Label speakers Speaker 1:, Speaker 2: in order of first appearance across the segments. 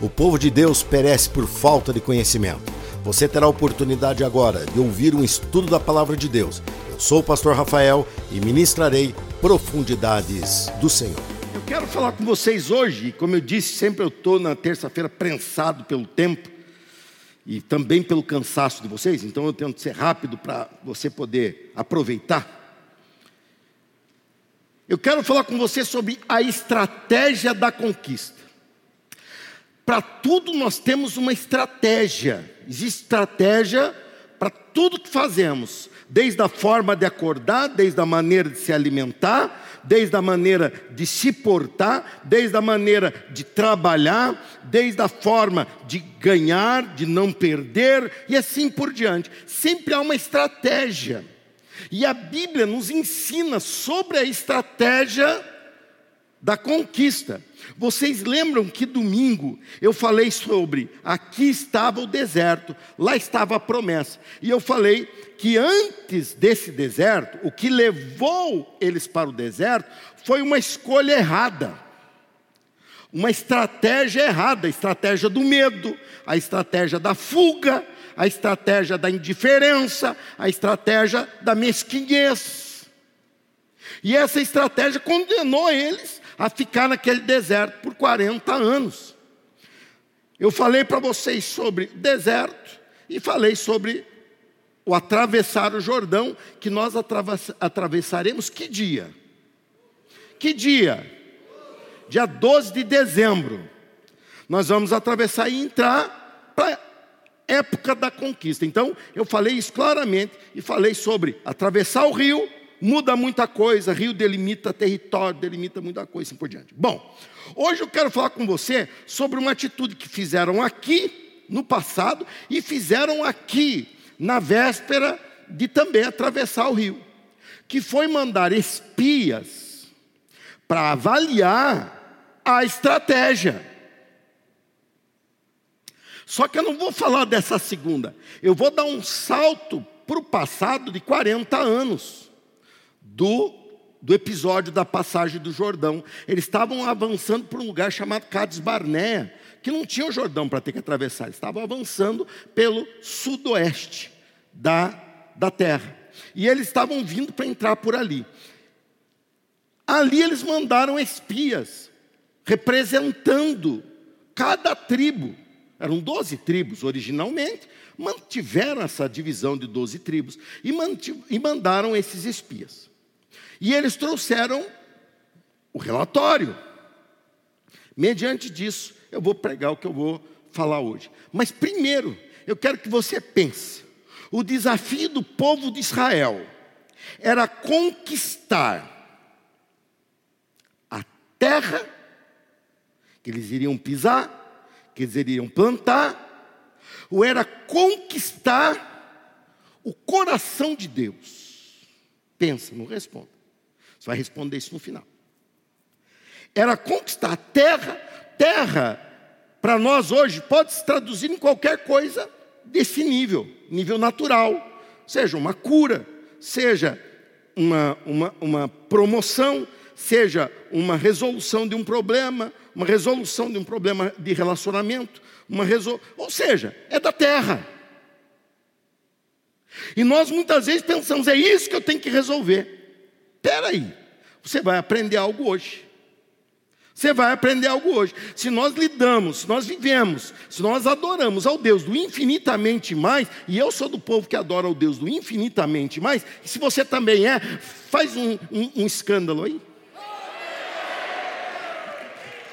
Speaker 1: O povo de Deus perece por falta de conhecimento. Você terá a oportunidade agora de ouvir um estudo da palavra de Deus. Eu sou o pastor Rafael e ministrarei profundidades do Senhor.
Speaker 2: Eu quero falar com vocês hoje, como eu disse, sempre eu estou na terça-feira prensado pelo tempo e também pelo cansaço de vocês, então eu tento ser rápido para você poder aproveitar. Eu quero falar com você sobre a estratégia da conquista. Para tudo nós temos uma estratégia. Existe estratégia para tudo que fazemos, desde a forma de acordar, desde a maneira de se alimentar, desde a maneira de se portar, desde a maneira de trabalhar, desde a forma de ganhar, de não perder e assim por diante. Sempre há uma estratégia. E a Bíblia nos ensina sobre a estratégia da conquista. Vocês lembram que domingo eu falei sobre aqui estava o deserto, lá estava a promessa. E eu falei que antes desse deserto, o que levou eles para o deserto foi uma escolha errada. Uma estratégia errada, a estratégia do medo, a estratégia da fuga, a estratégia da indiferença, a estratégia da mesquinhez. E essa estratégia condenou eles a ficar naquele deserto por 40 anos. Eu falei para vocês sobre deserto e falei sobre o atravessar o Jordão, que nós atravessaremos que dia? Que dia? Dia 12 de dezembro. Nós vamos atravessar e entrar para época da conquista. Então, eu falei isso claramente e falei sobre atravessar o rio, muda muita coisa, rio delimita território, delimita muita coisa, assim por diante. Bom, hoje eu quero falar com você sobre uma atitude que fizeram aqui no passado e fizeram aqui na véspera de também atravessar o rio, que foi mandar espias para avaliar a estratégia. Só que eu não vou falar dessa segunda, eu vou dar um salto para o passado de 40 anos, do, do episódio da passagem do Jordão. Eles estavam avançando para um lugar chamado Cades Barnea, que não tinha o Jordão para ter que atravessar, eles estavam avançando pelo sudoeste da, da terra. E eles estavam vindo para entrar por ali. Ali eles mandaram espias, representando cada tribo eram doze tribos originalmente, mantiveram essa divisão de doze tribos e, e mandaram esses espias. E eles trouxeram o relatório. Mediante disso, eu vou pregar o que eu vou falar hoje. Mas primeiro, eu quero que você pense: o desafio do povo de Israel era conquistar a terra que eles iriam pisar que eles iriam plantar, ou era conquistar o coração de Deus? Pensa, não responda. Você vai responder isso no final. Era conquistar terra, terra, para nós hoje, pode se traduzir em qualquer coisa desse nível, nível natural, seja uma cura, seja uma, uma, uma promoção, seja uma resolução de um problema, uma resolução de um problema de relacionamento, uma resol... ou seja, é da terra. E nós muitas vezes pensamos, é isso que eu tenho que resolver. Espera aí, você vai aprender algo hoje. Você vai aprender algo hoje. Se nós lidamos, se nós vivemos, se nós adoramos ao Deus do infinitamente mais, e eu sou do povo que adora ao Deus do infinitamente mais, e se você também é, faz um, um, um escândalo aí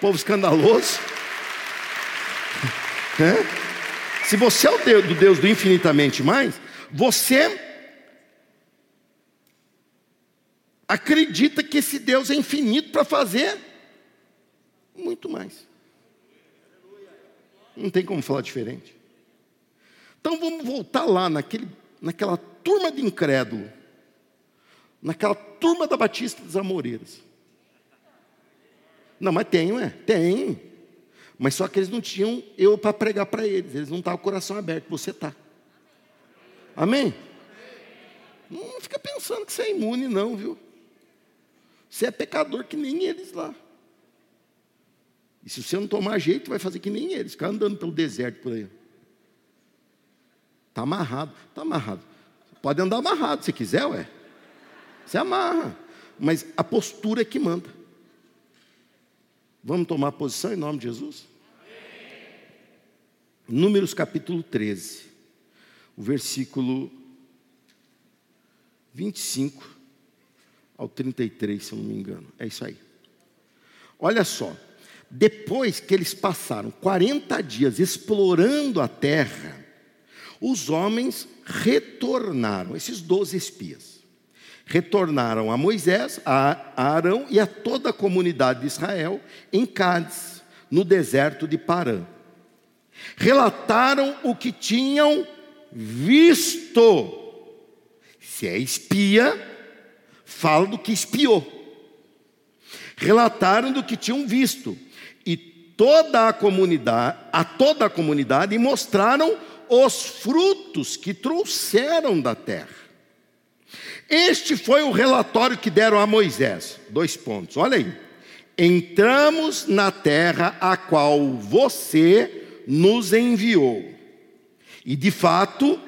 Speaker 2: povo escandaloso. É? Se você é o Deus, do Deus do infinitamente mais, você acredita que esse Deus é infinito para fazer muito mais. Não tem como falar diferente. Então vamos voltar lá naquele, naquela turma de incrédulo, naquela turma da Batista dos Amoreiras. Não, mas tem, não é? Tem. Mas só que eles não tinham eu para pregar para eles. Eles não estavam com o coração aberto. Você está. Amém? Não fica pensando que você é imune, não, viu? Você é pecador que nem eles lá. E se você não tomar jeito, vai fazer que nem eles, ficar andando pelo deserto por aí. Está amarrado, está amarrado. Pode andar amarrado se quiser, ué. Você amarra. Mas a postura é que manda. Vamos tomar posição em nome de Jesus? Números capítulo 13, o versículo 25 ao 33, se eu não me engano. É isso aí. Olha só, depois que eles passaram 40 dias explorando a terra, os homens retornaram, esses 12 espias, retornaram a Moisés, a Arão e a toda a comunidade de Israel em Cádiz, no deserto de Parã. Relataram o que tinham visto. Se é espia, fala do que espiou. Relataram do que tinham visto. E toda a comunidade, a toda a comunidade mostraram os frutos que trouxeram da terra. Este foi o relatório que deram a Moisés. Dois pontos, olha aí. Entramos na terra a qual você nos enviou. E de fato,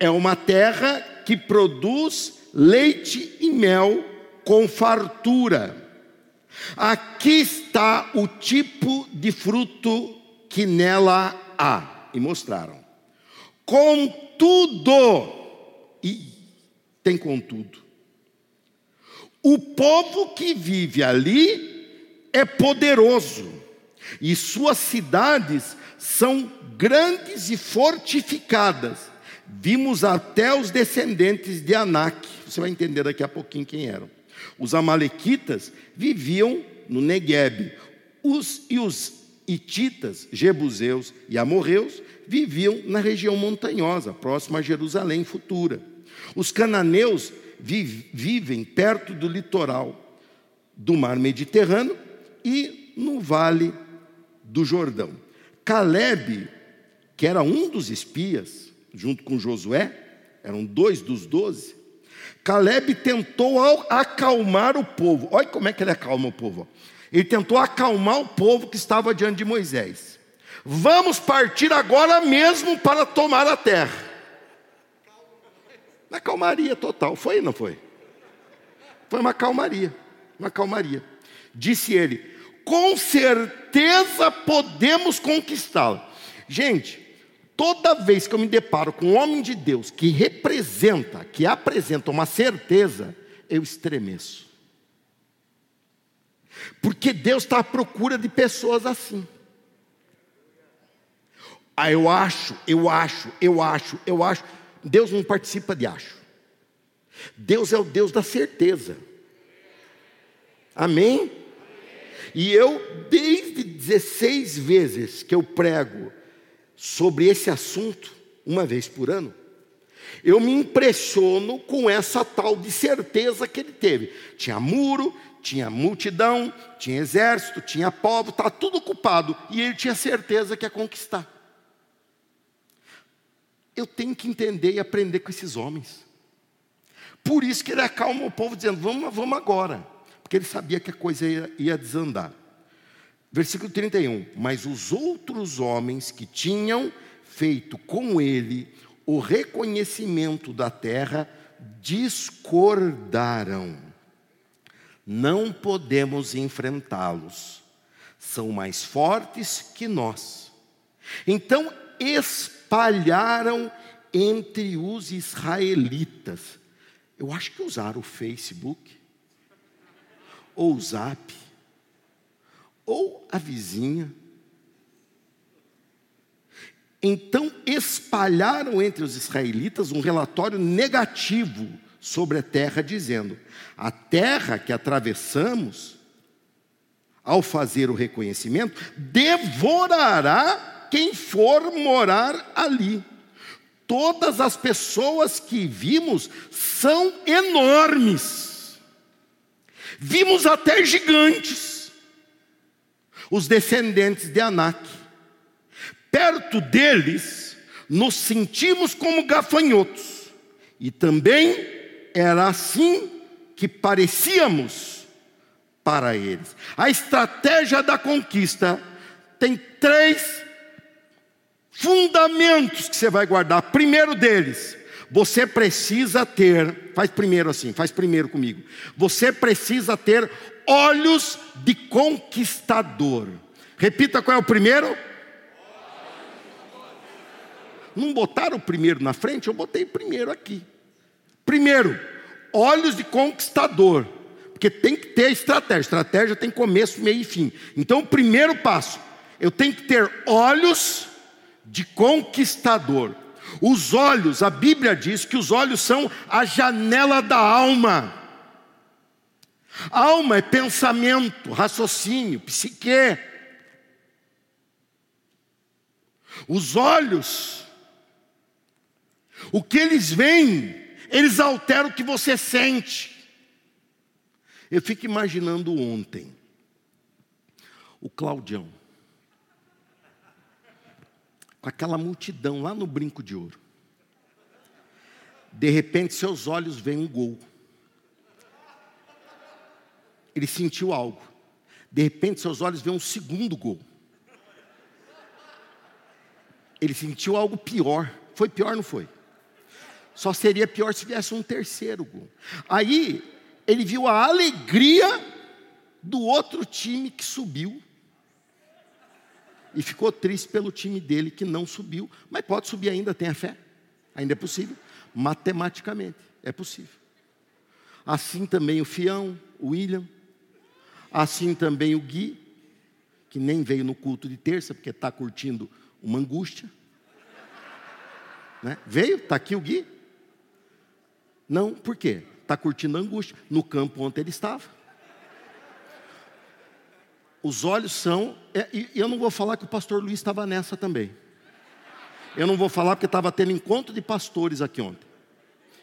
Speaker 2: é uma terra que produz leite e mel com fartura. Aqui está o tipo de fruto que nela há. E mostraram. Contudo, e tem contudo, o povo que vive ali é poderoso, e suas cidades são grandes e fortificadas. Vimos até os descendentes de Anak, você vai entender daqui a pouquinho quem eram. Os amalequitas viviam no Negueb. Os e os hititas, jebuseus e amorreus viviam na região montanhosa, próxima a Jerusalém futura. Os cananeus vivem perto do litoral do mar Mediterrâneo e no vale do Jordão. Caleb, que era um dos espias, junto com Josué, eram dois dos doze, Caleb tentou acalmar o povo. Olha como é que ele acalma o povo. Ele tentou acalmar o povo que estava diante de Moisés. Vamos partir agora mesmo para tomar a terra. Na calmaria total. Foi ou não foi? Foi uma calmaria. Uma calmaria. Disse ele: com certeza podemos conquistá-lo. Gente, Toda vez que eu me deparo com um homem de Deus que representa, que apresenta uma certeza, eu estremeço. Porque Deus está à procura de pessoas assim. Ah, eu acho, eu acho, eu acho, eu acho. Deus não participa de acho. Deus é o Deus da certeza. Amém? E eu, desde 16 vezes que eu prego sobre esse assunto, uma vez por ano, eu me impressiono com essa tal de certeza que ele teve. Tinha muro, tinha multidão, tinha exército, tinha povo, está tudo ocupado, e ele tinha certeza que ia conquistar. Eu tenho que entender e aprender com esses homens. Por isso que ele acalma o povo dizendo: vamos, vamos agora. Porque ele sabia que a coisa ia, ia desandar. Versículo 31. Mas os outros homens que tinham feito com ele o reconhecimento da terra discordaram. Não podemos enfrentá-los, são mais fortes que nós. Então espalharam entre os israelitas. Eu acho que usaram o Facebook ou o Zap ou a vizinha. Então espalharam entre os israelitas um relatório negativo sobre a terra, dizendo: a terra que atravessamos, ao fazer o reconhecimento, devorará quem for morar ali. Todas as pessoas que vimos são enormes. Vimos até gigantes os descendentes de Anak. Perto deles, nos sentimos como gafanhotos, e também era assim que parecíamos para eles. A estratégia da conquista tem três fundamentos que você vai guardar. Primeiro deles, você precisa ter, faz primeiro assim, faz primeiro comigo. Você precisa ter olhos de conquistador. Repita qual é o primeiro? Não botaram o primeiro na frente, eu botei o primeiro aqui. Primeiro, olhos de conquistador. Porque tem que ter estratégia. Estratégia tem começo, meio e fim. Então, o primeiro passo, eu tenho que ter olhos de conquistador. Os olhos, a Bíblia diz que os olhos são a janela da alma. Alma é pensamento, raciocínio, psique. Os olhos, o que eles veem, eles alteram o que você sente. Eu fico imaginando ontem, o Claudião, com aquela multidão lá no brinco de ouro. De repente, seus olhos veem um gol. Ele sentiu algo. De repente, seus olhos veem um segundo gol. Ele sentiu algo pior. Foi pior, não foi? Só seria pior se viesse um terceiro gol. Aí ele viu a alegria do outro time que subiu. E ficou triste pelo time dele que não subiu. Mas pode subir ainda, tenha fé. Ainda é possível. Matematicamente, é possível. Assim também o Fião, o William. Assim também o Gui, que nem veio no culto de terça, porque está curtindo uma angústia. Né? Veio, está aqui o Gui. Não, por quê? Está curtindo a angústia. No campo onde ele estava. Os olhos são. É, e eu não vou falar que o pastor Luiz estava nessa também. Eu não vou falar porque estava tendo encontro de pastores aqui ontem.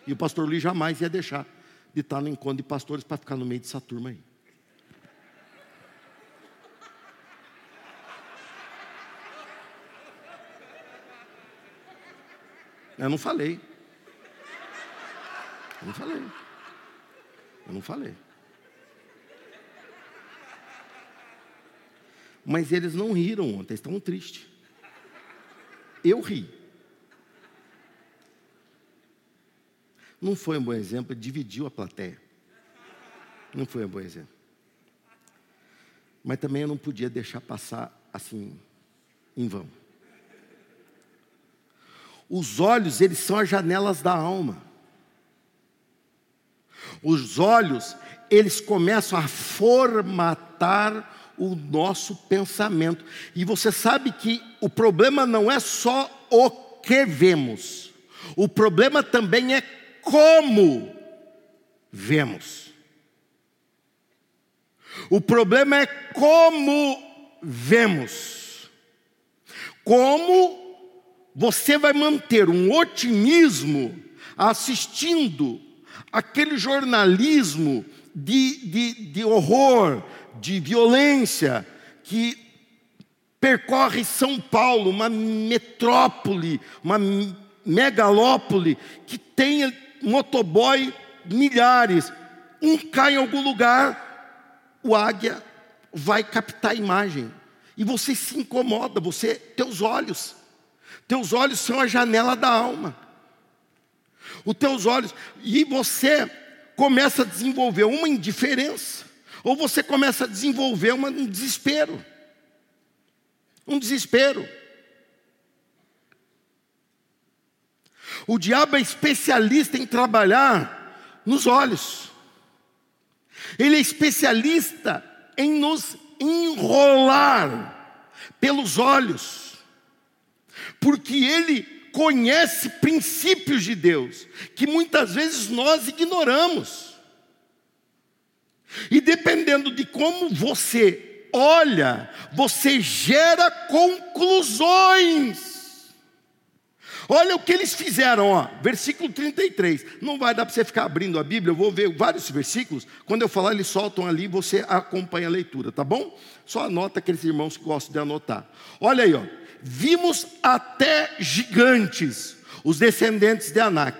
Speaker 2: E o pastor Luiz jamais ia deixar de estar no encontro de pastores para ficar no meio dessa turma aí. Eu não falei. Eu não falei. Eu não falei. Mas eles não riram ontem, estavam tristes. Eu ri. Não foi um bom exemplo, dividiu a plateia. Não foi um bom exemplo. Mas também eu não podia deixar passar assim, em vão. Os olhos, eles são as janelas da alma. Os olhos, eles começam a formatar o nosso pensamento. E você sabe que o problema não é só o que vemos, o problema também é como vemos. O problema é como vemos. Como você vai manter um otimismo assistindo aquele jornalismo de, de, de horror, de violência, que percorre São Paulo, uma metrópole, uma megalópole, que tem motoboy milhares. Um cai em algum lugar, o águia vai captar a imagem. E você se incomoda, você, teus olhos, teus olhos são a janela da alma. Os teus olhos, e você começa a desenvolver uma indiferença, ou você começa a desenvolver uma, um desespero. Um desespero. O diabo é especialista em trabalhar nos olhos. Ele é especialista em nos enrolar pelos olhos. Porque ele conhece princípios de Deus que muitas vezes nós ignoramos. E dependendo de como você olha, você gera conclusões. Olha o que eles fizeram, ó, versículo 33. Não vai dar para você ficar abrindo a Bíblia, eu vou ver vários versículos. Quando eu falar, eles soltam ali, você acompanha a leitura, tá bom? Só anota aqueles irmãos que gostam de anotar. Olha aí, ó. Vimos até gigantes, os descendentes de Anak.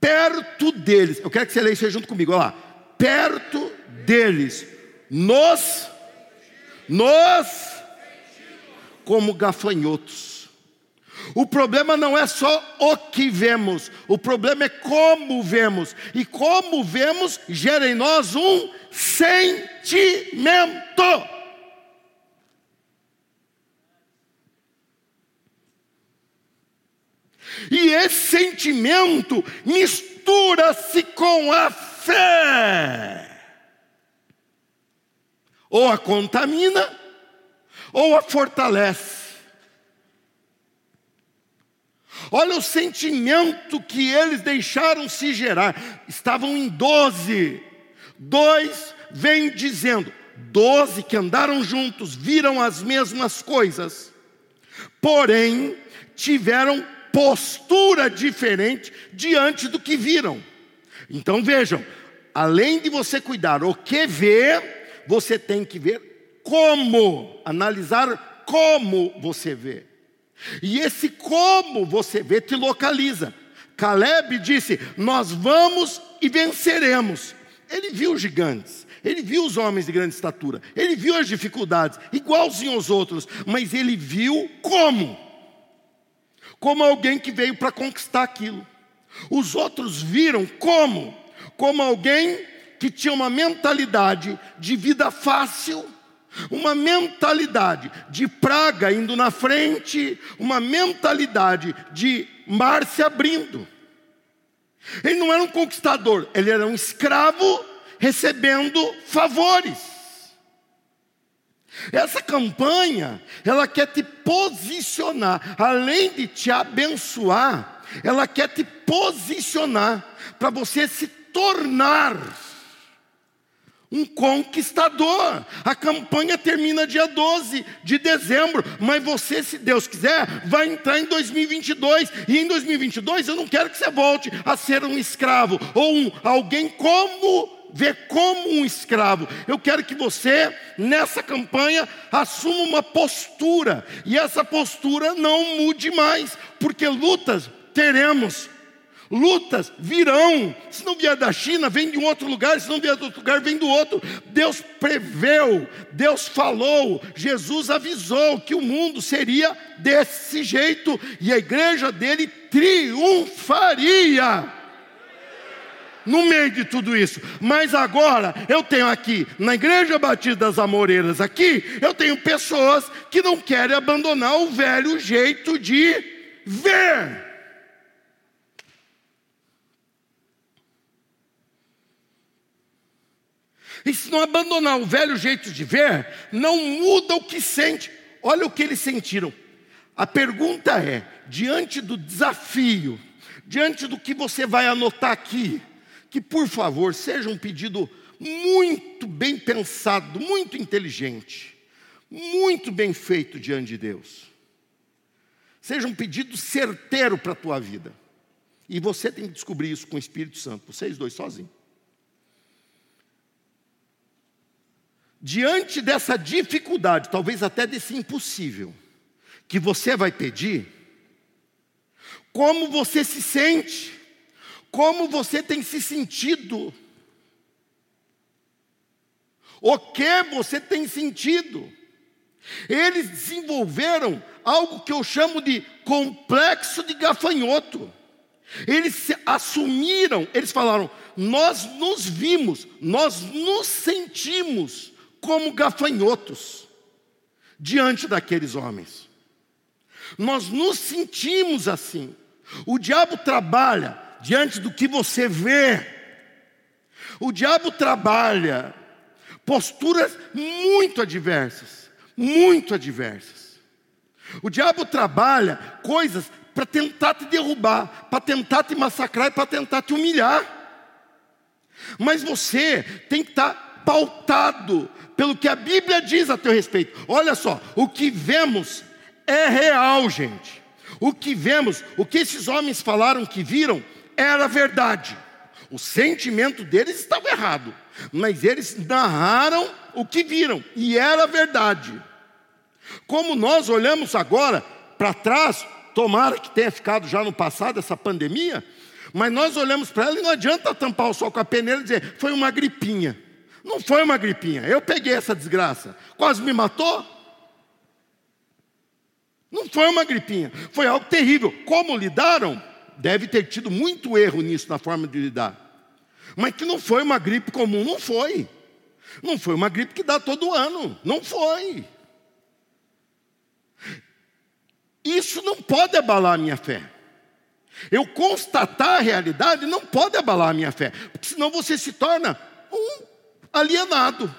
Speaker 2: Perto deles, eu quero que você leia isso junto comigo, olha lá perto deles, nos, nos como gafanhotos. O problema não é só o que vemos, o problema é como vemos. E como vemos gera em nós um sentimento. E esse sentimento mistura-se com a fé. Ou a contamina, ou a fortalece. Olha o sentimento que eles deixaram se gerar. Estavam em doze. Dois vem dizendo: doze que andaram juntos, viram as mesmas coisas, porém tiveram postura diferente diante do que viram. Então vejam, além de você cuidar o que vê, você tem que ver como, analisar como você vê. E esse como você vê te localiza. Caleb disse: Nós vamos e venceremos. Ele viu gigantes, ele viu os homens de grande estatura, ele viu as dificuldades, igualzinho aos outros, mas ele viu como como alguém que veio para conquistar aquilo. Os outros viram como? Como alguém que tinha uma mentalidade de vida fácil, uma mentalidade de praga indo na frente, uma mentalidade de mar se abrindo. Ele não era um conquistador, ele era um escravo recebendo favores. Essa campanha, ela quer te posicionar, além de te abençoar, ela quer te posicionar para você se tornar um conquistador. A campanha termina dia 12 de dezembro, mas você, se Deus quiser, vai entrar em 2022. E em 2022 eu não quero que você volte a ser um escravo ou um, alguém como ver como um escravo. Eu quero que você, nessa campanha, assuma uma postura, e essa postura não mude mais, porque lutas teremos. Lutas virão, se não vier da China, vem de um outro lugar, se não vier de outro lugar, vem do outro. Deus preveu, Deus falou, Jesus avisou que o mundo seria desse jeito e a igreja dele triunfaria no meio de tudo isso. Mas agora eu tenho aqui, na Igreja Batista das Amoreiras, aqui, eu tenho pessoas que não querem abandonar o velho jeito de ver. E se não abandonar o velho jeito de ver, não muda o que sente. Olha o que eles sentiram. A pergunta é: diante do desafio, diante do que você vai anotar aqui, que, por favor, seja um pedido muito bem pensado, muito inteligente, muito bem feito diante de Deus. Seja um pedido certeiro para a tua vida. E você tem que descobrir isso com o Espírito Santo, vocês dois sozinhos. Diante dessa dificuldade, talvez até desse impossível, que você vai pedir, como você se sente? Como você tem se sentido, o que você tem sentido. Eles desenvolveram algo que eu chamo de complexo de gafanhoto. Eles assumiram, eles falaram: nós nos vimos, nós nos sentimos como gafanhotos diante daqueles homens. Nós nos sentimos assim. O diabo trabalha diante do que você vê. O diabo trabalha posturas muito adversas, muito adversas. O diabo trabalha coisas para tentar te derrubar, para tentar te massacrar e para tentar te humilhar. Mas você tem que estar tá pautado pelo que a Bíblia diz a teu respeito. Olha só, o que vemos é real, gente. O que vemos, o que esses homens falaram que viram, era verdade. O sentimento deles estava errado, mas eles narraram o que viram e era verdade. Como nós olhamos agora para trás, tomara que tenha ficado já no passado essa pandemia, mas nós olhamos para ela e não adianta tampar o sol com a peneira e dizer, foi uma gripinha. Não foi uma gripinha, eu peguei essa desgraça, quase me matou. Não foi uma gripinha, foi algo terrível. Como lidaram? Deve ter tido muito erro nisso na forma de lidar. Mas que não foi uma gripe comum, não foi. Não foi uma gripe que dá todo ano, não foi. Isso não pode abalar a minha fé. Eu constatar a realidade não pode abalar a minha fé, porque senão você se torna um alienado.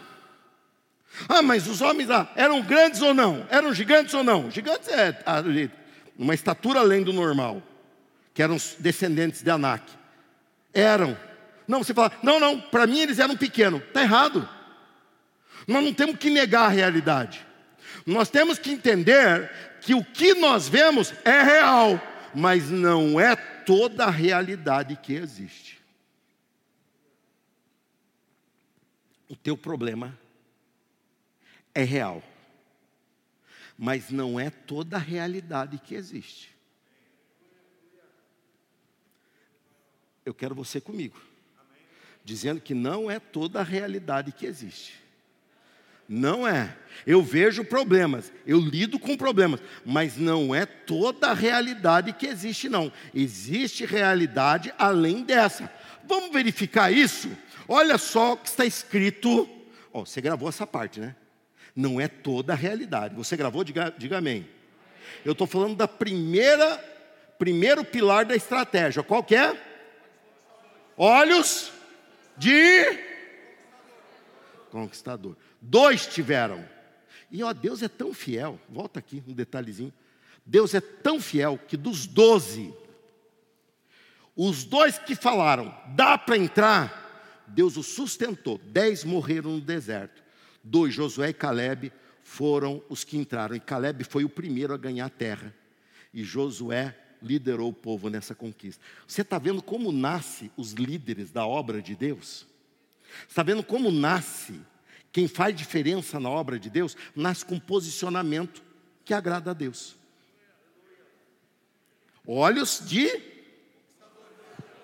Speaker 2: Ah, mas os homens lá eram grandes ou não? Eram gigantes ou não? Gigantes é uma estatura além do normal, que eram descendentes de Anak. Eram. Não, você fala, não, não, para mim eles eram pequenos. Está errado. Nós não temos que negar a realidade. Nós temos que entender que o que nós vemos é real, mas não é toda a realidade que existe. O teu problema é real, mas não é toda a realidade que existe. Eu quero você comigo, dizendo que não é toda a realidade que existe. Não é. Eu vejo problemas, eu lido com problemas, mas não é toda a realidade que existe, não. Existe realidade além dessa. Vamos verificar isso? Olha só o que está escrito. Oh, você gravou essa parte, né? Não é toda a realidade. Você gravou? Diga, diga amém. Eu estou falando da primeira, primeiro pilar da estratégia. Qual que é? Olhos de conquistador. Dois tiveram. E ó, Deus é tão fiel, volta aqui um detalhezinho. Deus é tão fiel que dos doze, os dois que falaram, dá para entrar, Deus os sustentou. Dez morreram no deserto. Dois, Josué e Caleb, foram os que entraram. E Caleb foi o primeiro a ganhar a terra. E Josué liderou o povo nessa conquista. Você está vendo como nasce os líderes da obra de Deus? Está vendo como nasce quem faz diferença na obra de Deus nasce com posicionamento que agrada a Deus. Olhos de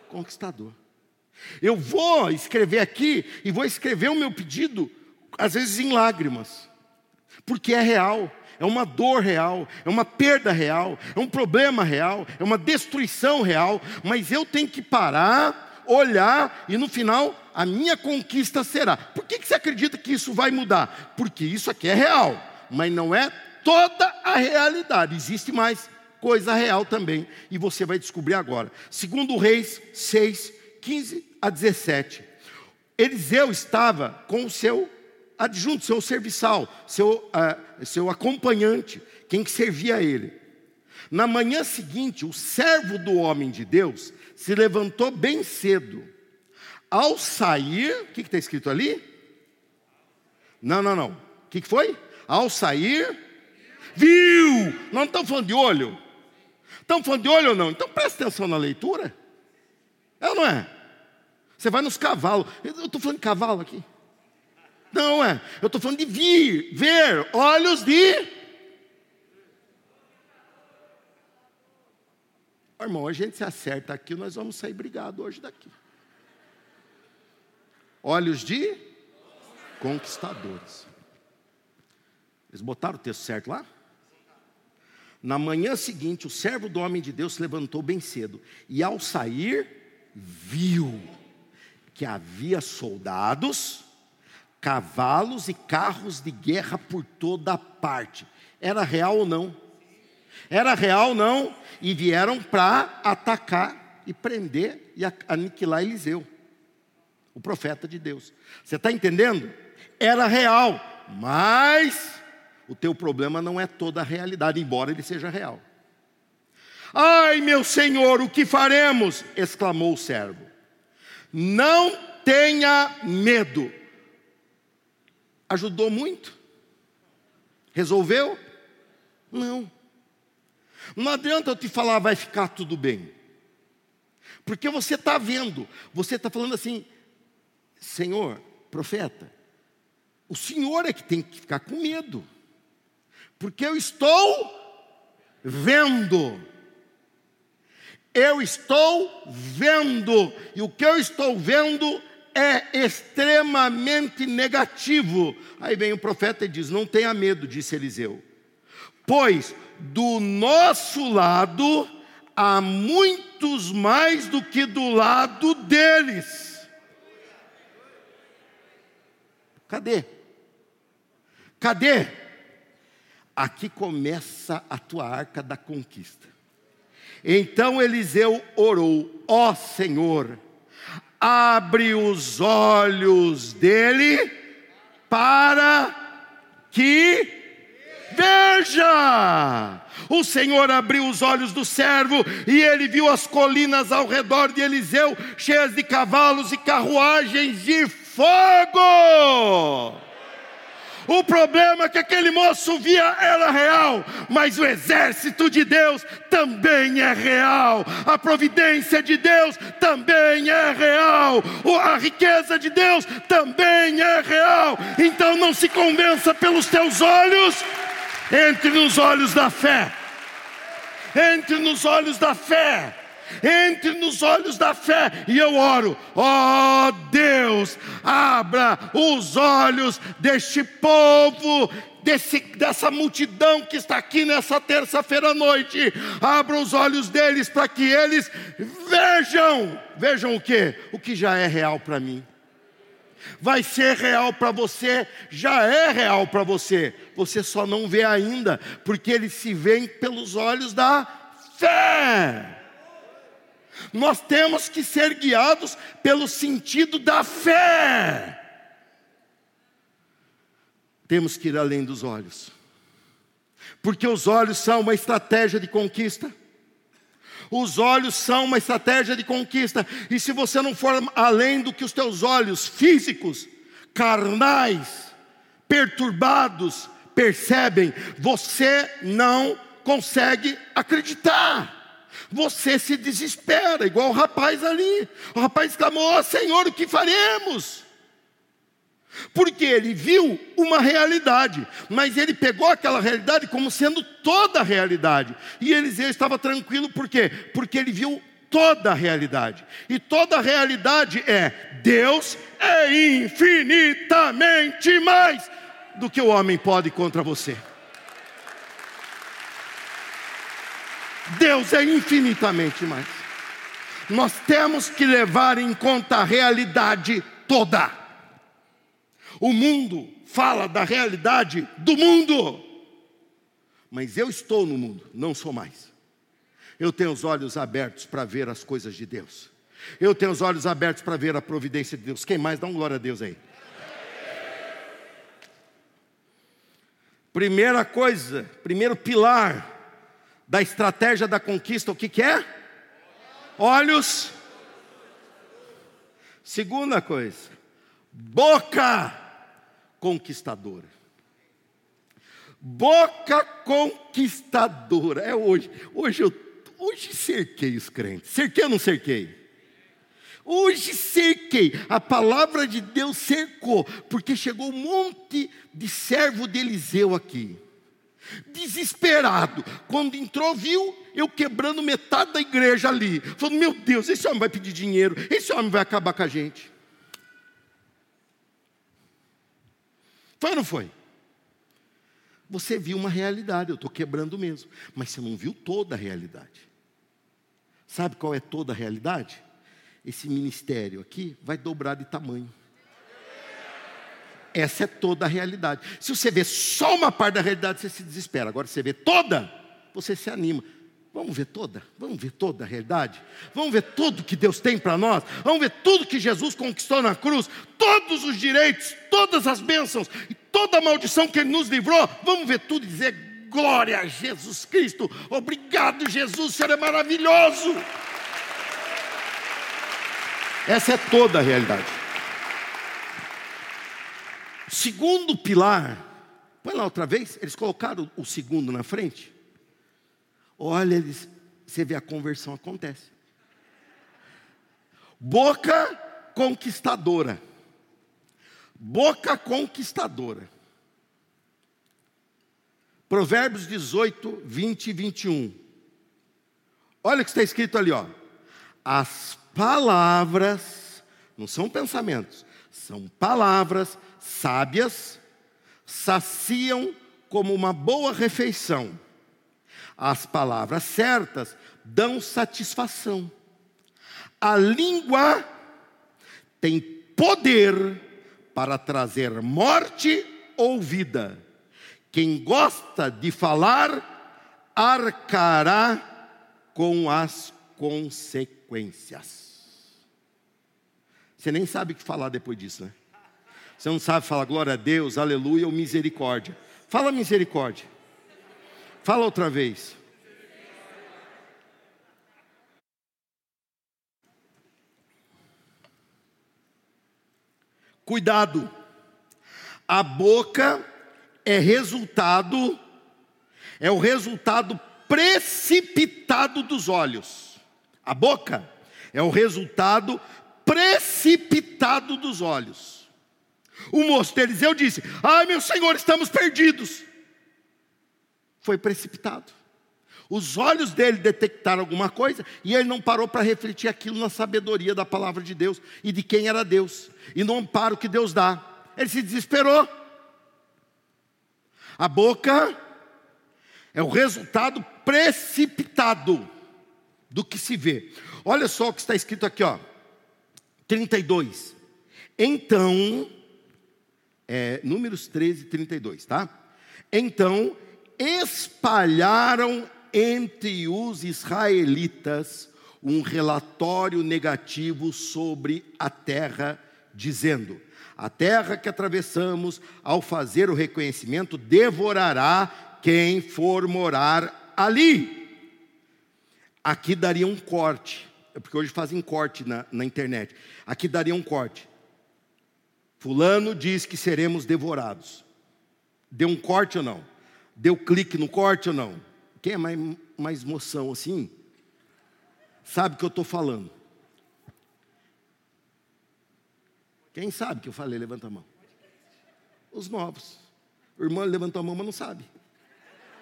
Speaker 2: conquistador. Eu vou escrever aqui e vou escrever o meu pedido, às vezes em lágrimas, porque é real, é uma dor real, é uma perda real, é um problema real, é uma destruição real, mas eu tenho que parar olhar e no final a minha conquista será. Por que, que você acredita que isso vai mudar? Porque isso aqui é real, mas não é toda a realidade. Existe mais coisa real também, e você vai descobrir agora. Segundo Reis 6, 15 a 17. Eliseu estava com o seu adjunto, seu serviçal, seu, uh, seu acompanhante, quem que servia a ele. Na manhã seguinte, o servo do homem de Deus se levantou bem cedo. Ao sair, o que está escrito ali? Não, não, não. O que, que foi? Ao sair, viu. Não estamos falando de olho. Estamos falando de olho ou não? Então presta atenção na leitura. É ou não é? Você vai nos cavalos. Eu estou falando de cavalo aqui. Não é. Eu estou falando de vir, ver, olhos de irmão, a gente se acerta aqui, nós vamos sair brigados hoje daqui. Olhos de conquistadores. Eles botaram o texto certo lá? Na manhã seguinte, o servo do homem de Deus se levantou bem cedo e, ao sair, viu que havia soldados, cavalos e carros de guerra por toda parte. Era real ou não? Era real ou não? e vieram para atacar e prender e aniquilar Eliseu, o profeta de Deus. Você está entendendo? Era real, mas o teu problema não é toda a realidade, embora ele seja real. Ai, meu senhor, o que faremos? exclamou o servo. Não tenha medo. Ajudou muito? Resolveu? Não. Não adianta eu te falar, vai ficar tudo bem. Porque você está vendo, você está falando assim, Senhor, profeta, o Senhor é que tem que ficar com medo, porque eu estou vendo. Eu estou vendo, e o que eu estou vendo é extremamente negativo. Aí vem o profeta e diz: Não tenha medo, disse Eliseu, pois do nosso lado há muitos mais do que do lado deles. Cadê? Cadê? Aqui começa a tua arca da conquista. Então Eliseu orou: Ó Senhor, abre os olhos dele para que veja. O Senhor abriu os olhos do servo e ele viu as colinas ao redor de Eliseu cheias de cavalos e carruagens de fogo. O problema é que aquele moço via era real, mas o exército de Deus também é real, a providência de Deus também é real, a riqueza de Deus também é real. Então não se convença pelos teus olhos, entre nos olhos da fé. Entre nos olhos da fé entre nos olhos da fé e eu oro, ó oh, Deus, abra os olhos deste povo Desse, dessa multidão que está aqui nessa terça-feira à noite. Abra os olhos deles para que eles vejam. Vejam o que? O que já é real para mim. Vai ser real para você, já é real para você. Você só não vê ainda, porque eles se veem pelos olhos da fé. Nós temos que ser guiados pelo sentido da fé. Temos que ir além dos olhos, porque os olhos são uma estratégia de conquista. Os olhos são uma estratégia de conquista, e se você não for além do que os teus olhos físicos, carnais, perturbados, percebem, você não consegue acreditar você se desespera, igual o rapaz ali. O rapaz clamou: oh, Senhor, o que faremos? Porque ele viu uma realidade, mas ele pegou aquela realidade como sendo toda a realidade. E Eliseu estava tranquilo, por quê? Porque ele viu toda a realidade. E toda a realidade é: Deus é infinitamente mais do que o homem pode contra você. Deus é infinitamente mais. Nós temos que levar em conta a realidade toda. O mundo fala da realidade do mundo, mas eu estou no mundo, não sou mais. Eu tenho os olhos abertos para ver as coisas de Deus. Eu tenho os olhos abertos para ver a providência de Deus. Quem mais dá um glória a Deus aí? Primeira coisa, primeiro pilar da estratégia da conquista, o que, que é? Olhos. Segunda coisa, boca conquistadora. Boca conquistadora. É hoje. Hoje eu hoje cerquei os crentes. Cerquei ou não cerquei? Hoje cerquei. A palavra de Deus cercou, porque chegou um monte de servo de Eliseu aqui desesperado. Quando entrou, viu eu quebrando metade da igreja ali. Falando: Meu Deus, esse homem vai pedir dinheiro, esse homem vai acabar com a gente. Foi ou não foi? Você viu uma realidade, eu estou quebrando mesmo, mas você não viu toda a realidade. Sabe qual é toda a realidade? Esse ministério aqui vai dobrar de tamanho. Essa é toda a realidade. Se você vê só uma parte da realidade, você se desespera. Agora, se você vê toda, você se anima. Vamos ver toda, vamos ver toda a realidade, vamos ver tudo que Deus tem para nós, vamos ver tudo que Jesus conquistou na cruz, todos os direitos, todas as bênçãos e toda a maldição que Ele nos livrou, vamos ver tudo e dizer glória a Jesus Cristo, obrigado Jesus, Senhor é maravilhoso. Essa é toda a realidade. Segundo pilar, põe lá outra vez, eles colocaram o segundo na frente. Olha, eles, você vê a conversão acontece. Boca conquistadora. Boca conquistadora. Provérbios 18, 20 e 21. Olha o que está escrito ali, ó. As palavras, não são pensamentos, são palavras sábias, saciam como uma boa refeição. as palavras certas dão satisfação. A língua tem poder para trazer morte ou vida. Quem gosta de falar, arcará com as consequências. Você nem sabe o que falar depois disso, né? Você não sabe falar glória a Deus, aleluia ou misericórdia. Fala misericórdia. Fala outra vez. Cuidado. A boca é resultado é o resultado precipitado dos olhos. A boca é o resultado precipitado dos olhos. O moço de Eliseu disse: Ai, meu senhor, estamos perdidos. Foi precipitado. Os olhos dele detectaram alguma coisa e ele não parou para refletir aquilo na sabedoria da palavra de Deus e de quem era Deus e no amparo que Deus dá. Ele se desesperou. A boca é o resultado precipitado do que se vê. Olha só o que está escrito aqui, ó. 32. Então, é, Números 13, 32, tá? Então, espalharam entre os israelitas um relatório negativo sobre a terra, dizendo: A terra que atravessamos, ao fazer o reconhecimento, devorará quem for morar ali. Aqui daria um corte, é porque hoje fazem corte na, na internet. Aqui daria um corte. Fulano diz que seremos devorados. Deu um corte ou não? Deu clique no corte ou não? Quem é mais, mais moção assim? Sabe o que eu estou falando. Quem sabe que eu falei? Levanta a mão. Os novos. O irmão levantou a mão, mas não sabe.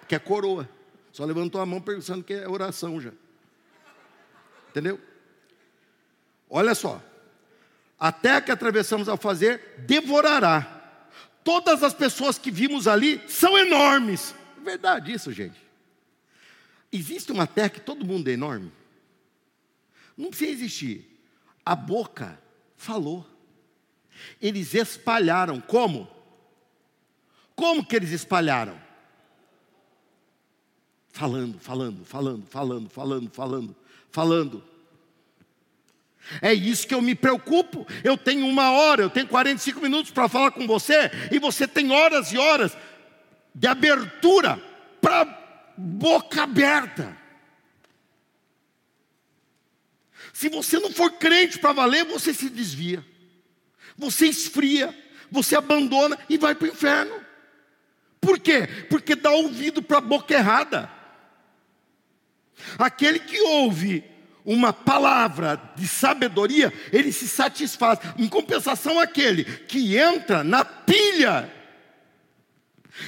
Speaker 2: Que é coroa. Só levantou a mão pensando que é oração já. Entendeu? Olha só. A terra que atravessamos ao fazer devorará. Todas as pessoas que vimos ali são enormes. É verdade isso, gente. Existe uma terra que todo mundo é enorme? Não precisa existir. A boca falou. Eles espalharam. Como? Como que eles espalharam? Falando, falando, falando, falando, falando, falando, falando. É isso que eu me preocupo. Eu tenho uma hora, eu tenho 45 minutos para falar com você, e você tem horas e horas de abertura para boca aberta. Se você não for crente para valer, você se desvia, você esfria, você abandona e vai para o inferno. Por quê? Porque dá ouvido para a boca errada. Aquele que ouve uma palavra de sabedoria, ele se satisfaz. Em compensação, aquele que entra na pilha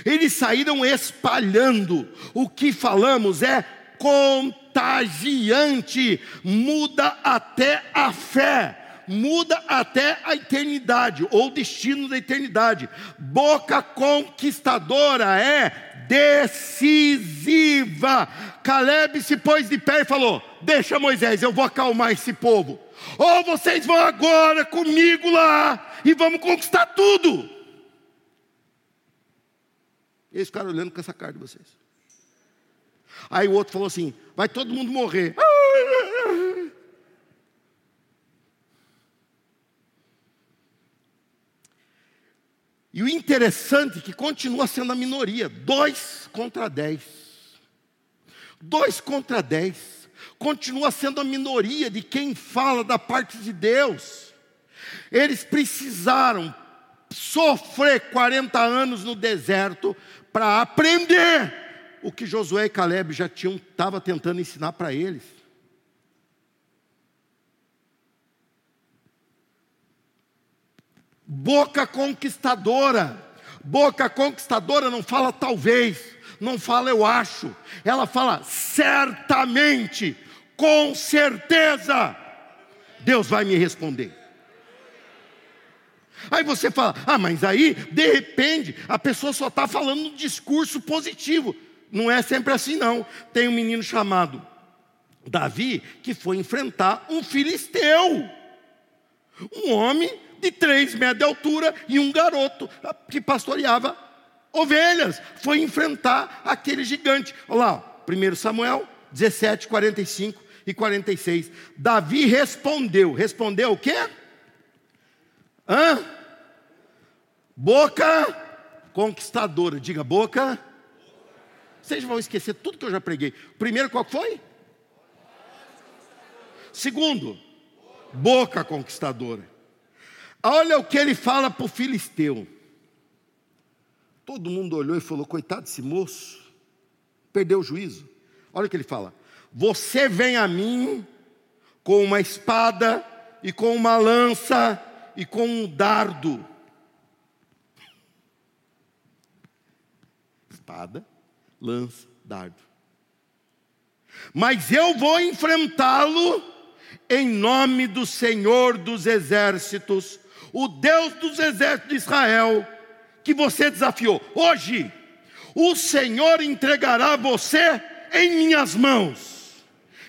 Speaker 2: eles saíram espalhando. O que falamos é contagiante, muda até a fé muda até a eternidade, ou destino da eternidade. Boca conquistadora é decisiva. Caleb se pôs de pé e falou: Deixa Moisés, eu vou acalmar esse povo. Ou vocês vão agora comigo lá e vamos conquistar tudo. Eles ficaram olhando com essa cara de vocês. Aí o outro falou assim: vai todo mundo morrer. E o interessante é que continua sendo a minoria, dois contra dez. Dois contra dez. Continua sendo a minoria de quem fala da parte de Deus. Eles precisaram sofrer 40 anos no deserto para aprender o que Josué e Caleb já tinham estava tentando ensinar para eles. Boca conquistadora. Boca conquistadora não fala talvez, não fala eu acho. Ela fala certamente, com certeza. Deus vai me responder. Aí você fala, ah, mas aí, de repente, a pessoa só está falando um discurso positivo. não é sempre assim, não. Tem um menino chamado Davi que foi enfrentar um filisteu, um homem de três metros de altura e um garoto que pastoreava ovelhas, foi enfrentar aquele gigante. Olha lá, 1 Samuel 17, 45 e 46. Davi respondeu. Respondeu o quê? Hã? Boca conquistadora. Diga boca. Vocês vão esquecer tudo que eu já preguei. Primeiro, qual foi? Segundo, boca conquistadora. Olha o que ele fala para o filisteu. Todo mundo olhou e falou: coitado desse moço, perdeu o juízo. Olha o que ele fala: Você vem a mim com uma espada e com uma lança e com um dardo. Espada, lança, dardo. Mas eu vou enfrentá-lo em nome do Senhor dos exércitos, o Deus dos exércitos de Israel que você desafiou. Hoje, o Senhor entregará você em minhas mãos,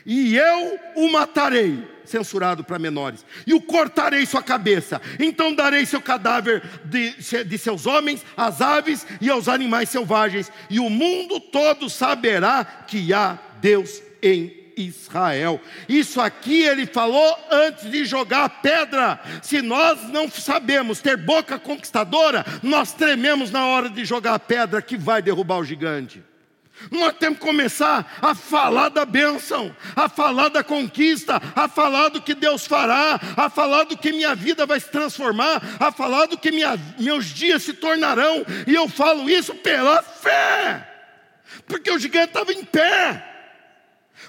Speaker 2: e eu o matarei. Censurado para menores, e o cortarei sua cabeça, então darei seu cadáver de, de seus homens, às aves e aos animais selvagens, e o mundo todo saberá que há Deus em Israel. Isso aqui ele falou antes de jogar a pedra. Se nós não sabemos ter boca conquistadora, nós trememos na hora de jogar a pedra que vai derrubar o gigante. Nós temos que começar a falar da bênção, a falar da conquista, a falar do que Deus fará, a falar do que minha vida vai se transformar, a falar do que minha, meus dias se tornarão, e eu falo isso pela fé, porque o gigante estava em pé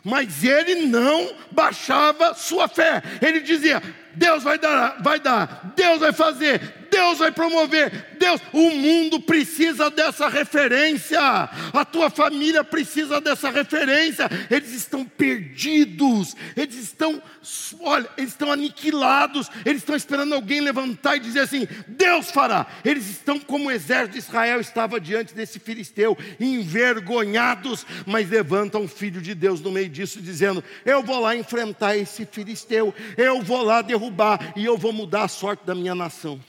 Speaker 2: mas ele não baixava sua fé. Ele dizia: Deus vai dar, vai dar, Deus vai fazer, Deus vai promover, Deus, o mundo precisa dessa referência, a tua família precisa dessa referência. Eles estão perdidos, eles estão, olha, eles estão aniquilados, eles estão esperando alguém levantar e dizer assim: Deus fará. Eles estão como o exército de Israel estava diante desse filisteu, envergonhados, mas levantam um filho de Deus no meio disso, dizendo: Eu vou lá enfrentar esse filisteu, eu vou lá derrubar e eu vou mudar a sorte da minha nação.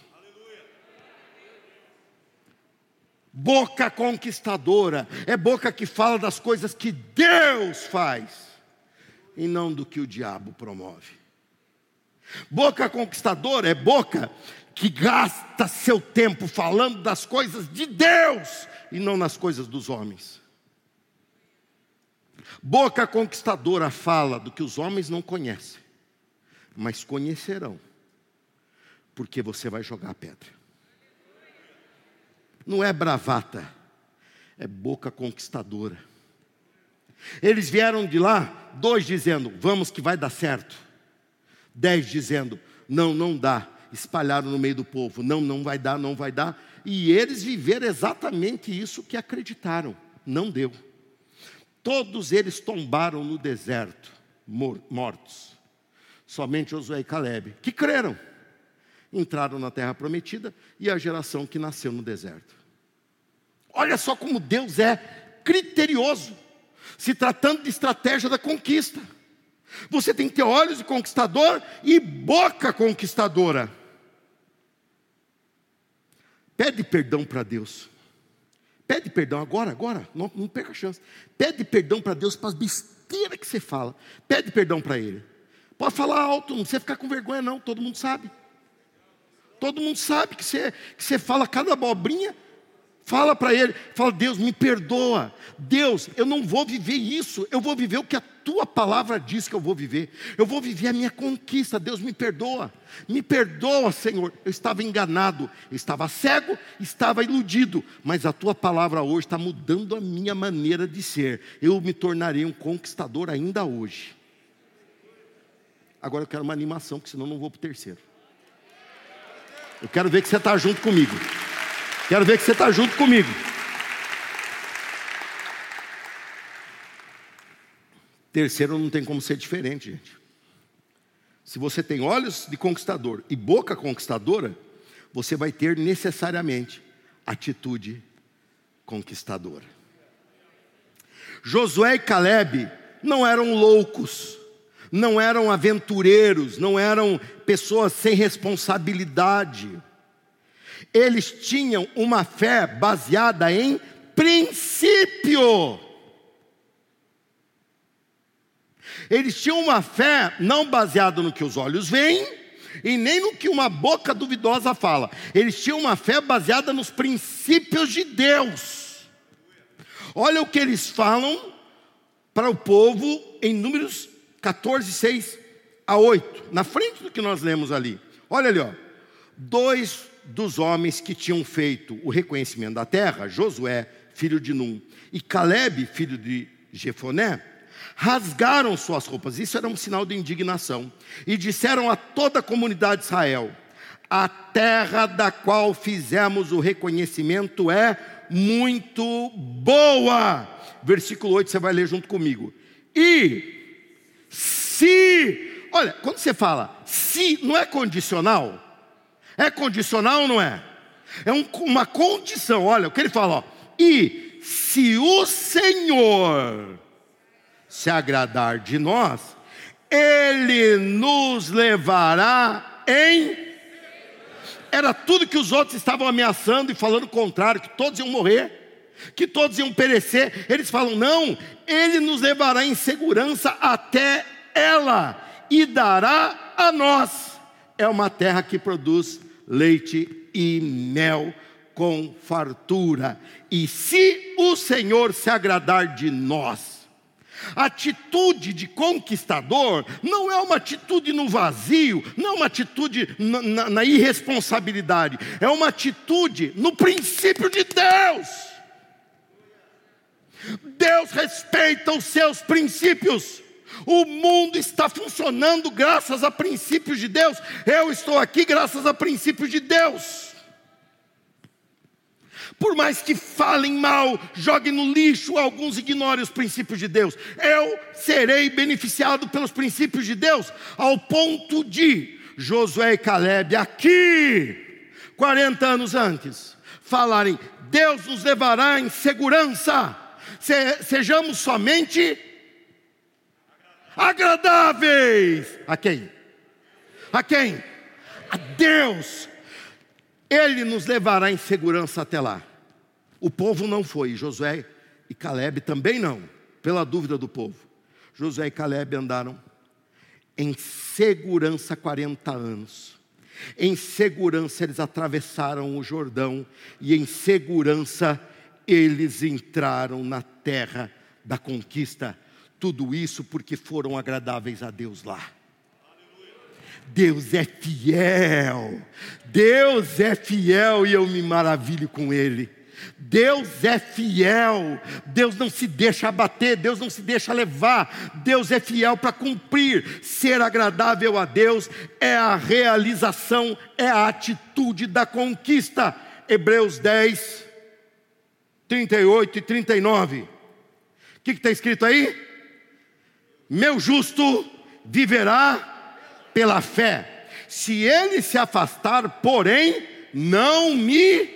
Speaker 2: Boca conquistadora é boca que fala das coisas que Deus faz e não do que o diabo promove. Boca conquistadora é boca que gasta seu tempo falando das coisas de Deus e não nas coisas dos homens. Boca conquistadora fala do que os homens não conhecem, mas conhecerão, porque você vai jogar a pedra não é bravata, é boca conquistadora. Eles vieram de lá, dois dizendo, vamos que vai dar certo. Dez dizendo, não, não dá. Espalharam no meio do povo, não, não vai dar, não vai dar. E eles viveram exatamente isso que acreditaram, não deu. Todos eles tombaram no deserto, mortos. Somente Josué e Caleb, que creram, entraram na terra prometida e a geração que nasceu no deserto. Olha só como Deus é criterioso, se tratando de estratégia da conquista. Você tem que ter olhos de conquistador e boca conquistadora. Pede perdão para Deus. Pede perdão agora, agora, não, não perca a chance. Pede perdão para Deus para as besteiras que você fala. Pede perdão para Ele. Pode falar alto, não precisa ficar com vergonha, não, todo mundo sabe. Todo mundo sabe que você, que você fala cada abobrinha Fala para ele, fala, Deus, me perdoa. Deus, eu não vou viver isso, eu vou viver o que a tua palavra diz que eu vou viver. Eu vou viver a minha conquista. Deus, me perdoa. Me perdoa, Senhor. Eu estava enganado, eu estava cego, estava iludido, mas a tua palavra hoje está mudando a minha maneira de ser. Eu me tornarei um conquistador ainda hoje. Agora eu quero uma animação, porque senão não vou para o terceiro. Eu quero ver que você está junto comigo. Quero ver que você está junto comigo. Terceiro, não tem como ser diferente, gente. Se você tem olhos de conquistador e boca conquistadora, você vai ter necessariamente atitude conquistadora. Josué e Caleb não eram loucos, não eram aventureiros, não eram pessoas sem responsabilidade. Eles tinham uma fé baseada em princípio. Eles tinham uma fé não baseada no que os olhos veem e nem no que uma boca duvidosa fala. Eles tinham uma fé baseada nos princípios de Deus. Olha o que eles falam para o povo em Números 14, 6 a 8, na frente do que nós lemos ali. Olha ali, ó. Dois dos homens que tinham feito o reconhecimento da terra, Josué, filho de Num, e Caleb, filho de Jefoné, rasgaram suas roupas, isso era um sinal de indignação, e disseram a toda a comunidade de Israel: A terra da qual fizemos o reconhecimento é muito boa. Versículo 8, você vai ler junto comigo. E se, olha, quando você fala se, não é condicional? É condicional ou não é? É um, uma condição, olha o que ele fala, ó, e se o Senhor se agradar de nós, Ele nos levará em. Era tudo que os outros estavam ameaçando e falando o contrário, que todos iam morrer, que todos iam perecer. Eles falam: não, Ele nos levará em segurança até ela e dará a nós. É uma terra que produz leite e mel com fartura. E se o Senhor se agradar de nós, Atitude de conquistador não é uma atitude no vazio, não é uma atitude na, na, na irresponsabilidade, é uma atitude no princípio de Deus. Deus respeita os seus princípios. O mundo está funcionando graças a princípios de Deus. Eu estou aqui graças a princípios de Deus. Por mais que falem mal, joguem no lixo, alguns ignorem os princípios de Deus. Eu serei beneficiado pelos princípios de Deus, ao ponto de Josué e Caleb, aqui, 40 anos antes, falarem: Deus nos levará em segurança, sejamos somente agradáveis. A quem? A quem? A Deus. Ele nos levará em segurança até lá. O povo não foi, Josué e Caleb também não, pela dúvida do povo. Josué e Caleb andaram em segurança 40 anos. Em segurança eles atravessaram o Jordão e em segurança eles entraram na terra da conquista. Tudo isso porque foram agradáveis a Deus lá. Deus é fiel, Deus é fiel e eu me maravilho com Ele. Deus é fiel, Deus não se deixa abater, Deus não se deixa levar, Deus é fiel para cumprir. Ser agradável a Deus é a realização, é a atitude da conquista. Hebreus 10, 38 e 39. O que está escrito aí? Meu justo viverá pela fé. Se ele se afastar, porém, não me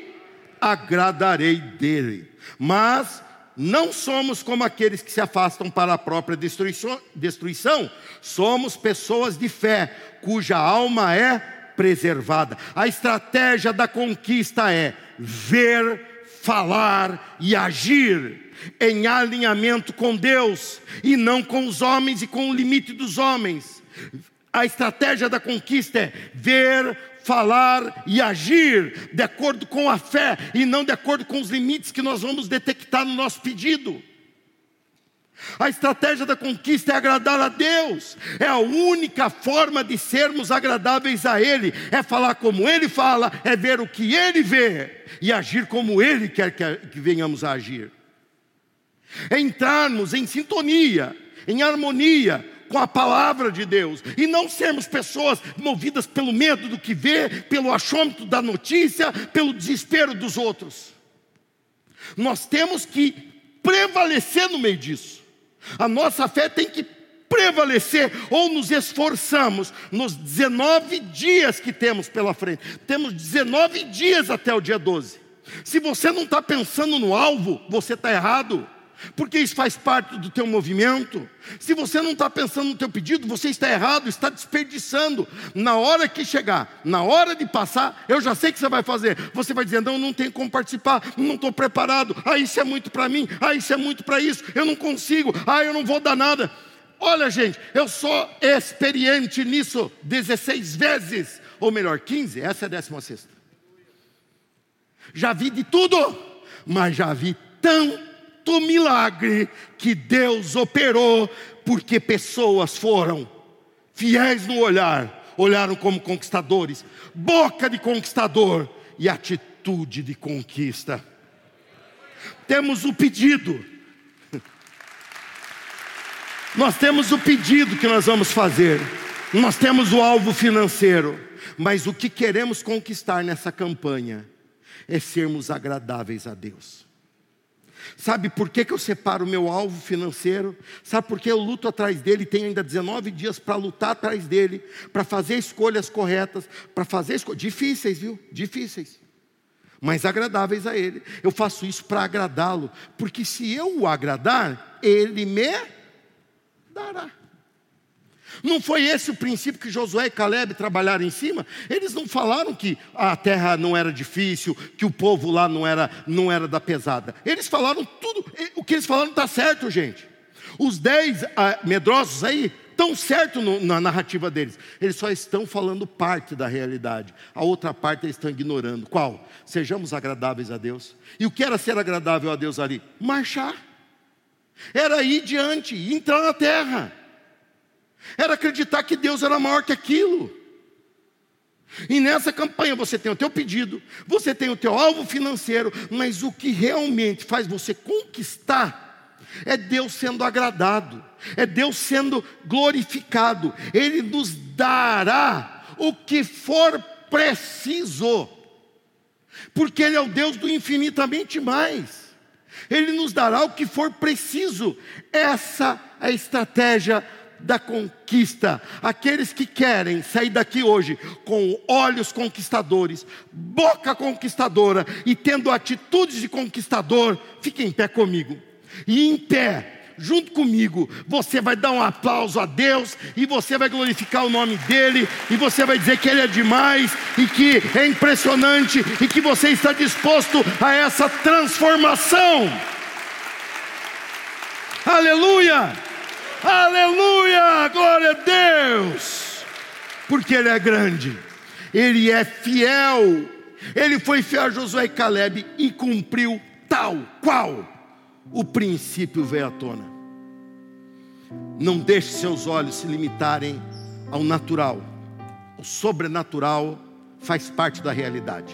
Speaker 2: agradarei dele. Mas não somos como aqueles que se afastam para a própria destruição. Somos pessoas de fé, cuja alma é preservada. A estratégia da conquista é ver, falar e agir em alinhamento com Deus e não com os homens e com o limite dos homens. A estratégia da conquista é ver, falar e agir de acordo com a fé e não de acordo com os limites que nós vamos detectar no nosso pedido. A estratégia da conquista é agradar a Deus, é a única forma de sermos agradáveis a Ele, é falar como Ele fala, é ver o que Ele vê e agir como Ele quer que venhamos a agir. É entrarmos em sintonia, em harmonia com a palavra de Deus e não sermos pessoas movidas pelo medo do que vê, pelo achômetro da notícia, pelo desespero dos outros. Nós temos que prevalecer no meio disso. A nossa fé tem que prevalecer ou nos esforçamos nos 19 dias que temos pela frente. Temos 19 dias até o dia 12. Se você não está pensando no alvo, você está errado. Porque isso faz parte do teu movimento. Se você não está pensando no teu pedido, você está errado, está desperdiçando. Na hora que chegar, na hora de passar, eu já sei o que você vai fazer. Você vai dizer: não, não tenho como participar, não estou preparado. Ah, isso é muito para mim. Ah, isso é muito para isso. Eu não consigo. Ah, eu não vou dar nada. Olha, gente, eu sou experiente nisso 16 vezes, ou melhor, 15. Essa é a décima sexta. Já vi de tudo, mas já vi tanto tanto milagre que Deus operou, porque pessoas foram fiéis no olhar, olharam como conquistadores, boca de conquistador e atitude de conquista. Temos o pedido. Nós temos o pedido que nós vamos fazer. Nós temos o alvo financeiro, mas o que queremos conquistar nessa campanha é sermos agradáveis a Deus. Sabe por que, que eu separo o meu alvo financeiro? Sabe por que eu luto atrás dele? Tenho ainda 19 dias para lutar atrás dele, para fazer escolhas corretas, para fazer escolhas difíceis, viu? Difíceis, mas agradáveis a ele. Eu faço isso para agradá-lo, porque se eu o agradar, ele me dará. Não foi esse o princípio que Josué e Caleb trabalharam em cima? Eles não falaram que a terra não era difícil, que o povo lá não era, não era da pesada. Eles falaram tudo, o que eles falaram está certo, gente. Os dez ah, medrosos aí estão certo no, na narrativa deles. Eles só estão falando parte da realidade. A outra parte eles estão ignorando. Qual? Sejamos agradáveis a Deus. E o que era ser agradável a Deus ali? Marchar. Era ir diante, entrar na terra. Era acreditar que Deus era maior que aquilo. E nessa campanha você tem o teu pedido, você tem o teu alvo financeiro, mas o que realmente faz você conquistar é Deus sendo agradado, é Deus sendo glorificado. Ele nos dará o que for preciso, porque Ele é o Deus do infinitamente mais. Ele nos dará o que for preciso. Essa é a estratégia da conquista. Aqueles que querem sair daqui hoje com olhos conquistadores, boca conquistadora e tendo atitudes de conquistador, fique em pé comigo. E em pé, junto comigo, você vai dar um aplauso a Deus e você vai glorificar o nome dEle e você vai dizer que Ele é demais e que é impressionante e que você está disposto a essa transformação. Aleluia! Aleluia! Glória a Deus! Porque Ele é grande, Ele é fiel. Ele foi fiel a Josué e Caleb e cumpriu tal qual o princípio veio à tona. Não deixe seus olhos se limitarem ao natural. O sobrenatural faz parte da realidade.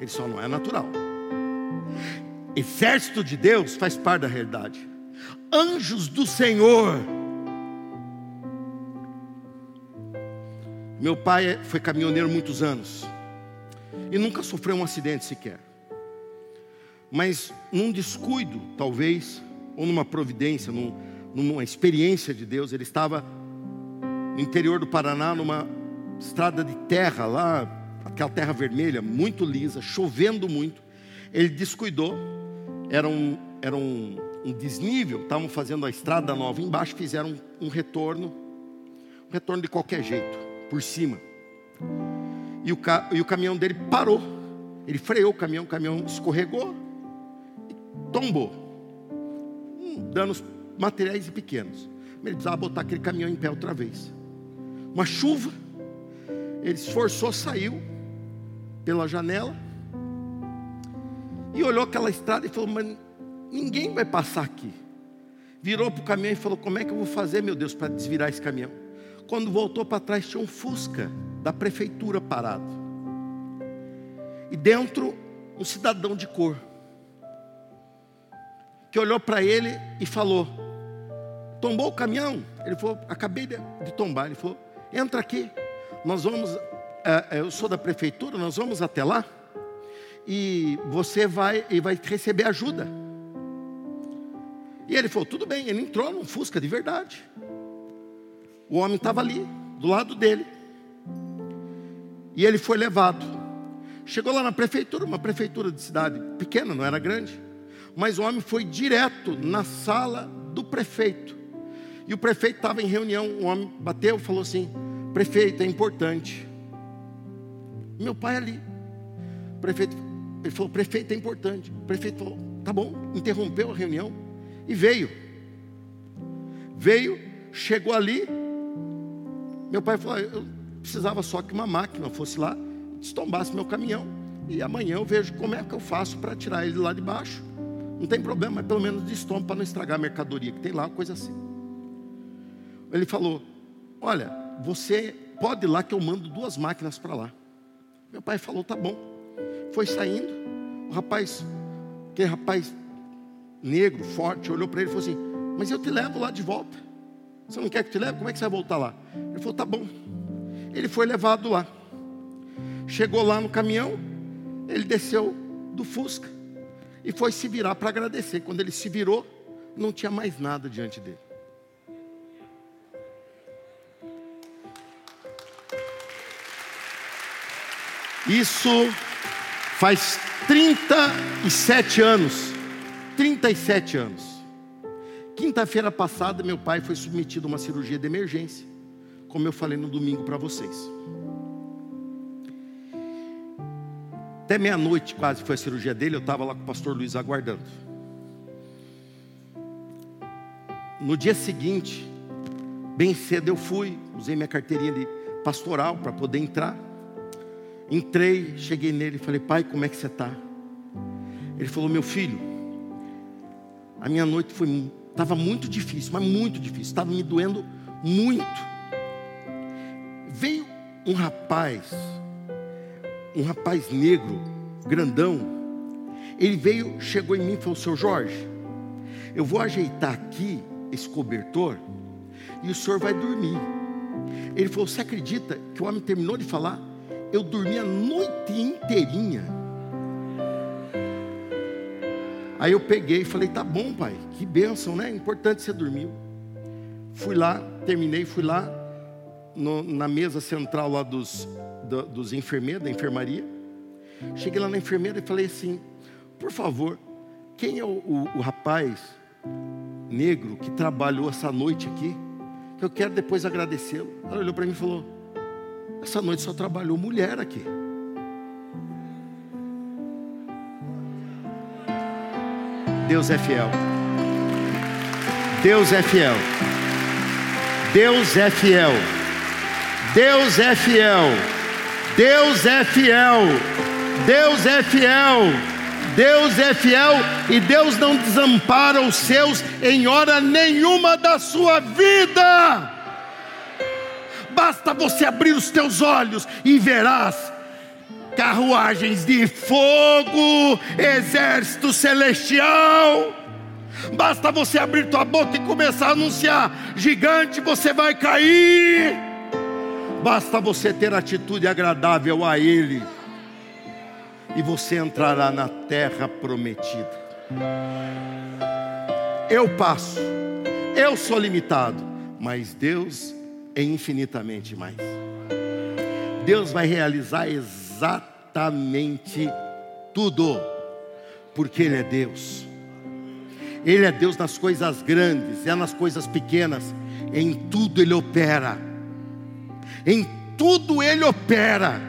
Speaker 2: Ele só não é natural. Exército de Deus faz parte da realidade anjos do Senhor. Meu pai foi caminhoneiro muitos anos e nunca sofreu um acidente sequer. Mas num descuido, talvez, ou numa providência, num, numa experiência de Deus, ele estava no interior do Paraná, numa estrada de terra lá, aquela terra vermelha, muito lisa, chovendo muito. Ele descuidou, era um, era um um desnível, estavam fazendo a estrada nova embaixo, fizeram um, um retorno, um retorno de qualquer jeito, por cima. E o, e o caminhão dele parou. Ele freou o caminhão, o caminhão escorregou e tombou. Hum, danos materiais e pequenos. Ele precisava botar aquele caminhão em pé outra vez. Uma chuva, ele esforçou, saiu pela janela e olhou aquela estrada e falou: Mas Ninguém vai passar aqui. Virou para o caminhão e falou: Como é que eu vou fazer, meu Deus, para desvirar esse caminhão? Quando voltou para trás, tinha um Fusca da prefeitura parado. E dentro, um cidadão de cor. Que olhou para ele e falou: Tombou o caminhão? Ele falou: Acabei de, tombar. Ele falou: Entra aqui. Nós vamos. É, eu sou da prefeitura, nós vamos até lá. E você vai, e vai receber ajuda. E ele falou: tudo bem, ele entrou num Fusca de verdade. O homem estava ali, do lado dele. E ele foi levado. Chegou lá na prefeitura, uma prefeitura de cidade pequena, não era grande. Mas o homem foi direto na sala do prefeito. E o prefeito estava em reunião. O homem bateu e falou assim: Prefeito, é importante. Meu pai ali. O prefeito, ele falou: Prefeito, é importante. O prefeito falou: Tá bom. Interrompeu a reunião e veio. Veio, chegou ali. Meu pai falou: Eu precisava só que uma máquina fosse lá, estombasse meu caminhão. E amanhã eu vejo como é que eu faço para tirar ele lá de baixo. Não tem problema, mas pelo menos de estômago para não estragar a mercadoria que tem lá, coisa assim. Ele falou: Olha, você pode ir lá que eu mando duas máquinas para lá. Meu pai falou: Tá bom. Foi saindo. O rapaz, aquele rapaz negro, forte, olhou para ele e falou assim: Mas eu te levo lá de volta. Você não quer que eu te leve? Como é que você vai voltar lá? Ele falou: Tá bom. Ele foi levado lá. Chegou lá no caminhão, ele desceu do Fusca e foi se virar para agradecer. Quando ele se virou, não tinha mais nada diante dele. Isso faz 37 anos. 37 anos. Quinta-feira passada, meu pai foi submetido a uma cirurgia de emergência, como eu falei no domingo para vocês. Até meia-noite quase foi a cirurgia dele, eu estava lá com o pastor Luiz aguardando. No dia seguinte, bem cedo eu fui, usei minha carteirinha de pastoral para poder entrar. Entrei, cheguei nele e falei, pai, como é que você está? Ele falou, meu filho, a minha noite foi estava muito difícil, mas muito difícil, estava me doendo muito. Veio um rapaz um rapaz negro, grandão. Ele veio, chegou em mim e falou: Seu Jorge, eu vou ajeitar aqui esse cobertor e o senhor vai dormir. Ele falou: Você acredita que o homem terminou de falar? Eu dormi a noite inteirinha. Aí eu peguei e falei: Tá bom, pai, que bênção, né? Importante você dormiu. Fui lá, terminei, fui lá no, na mesa central lá dos, do, dos enfermeiros, da enfermaria. Cheguei lá na enfermeira e falei assim: por favor, quem é o, o, o rapaz negro que trabalhou essa noite aqui? Que eu quero depois agradecê-lo. Ela olhou para mim e falou: essa noite só trabalhou mulher aqui. Deus é fiel. Deus é fiel. Deus é fiel. Deus é fiel. Deus é fiel. Deus é fiel. Deus é fiel e Deus não desampara os seus em hora nenhuma da sua vida. Basta você abrir os teus olhos e verás carruagens de fogo, exército celestial. Basta você abrir tua boca e começar a anunciar: gigante, você vai cair Basta você ter atitude agradável a Ele, e você entrará na terra prometida. Eu passo, eu sou limitado, mas Deus é infinitamente mais. Deus vai realizar exatamente tudo, porque Ele é Deus. Ele é Deus nas coisas grandes, é nas coisas pequenas, em tudo Ele opera em tudo ele opera.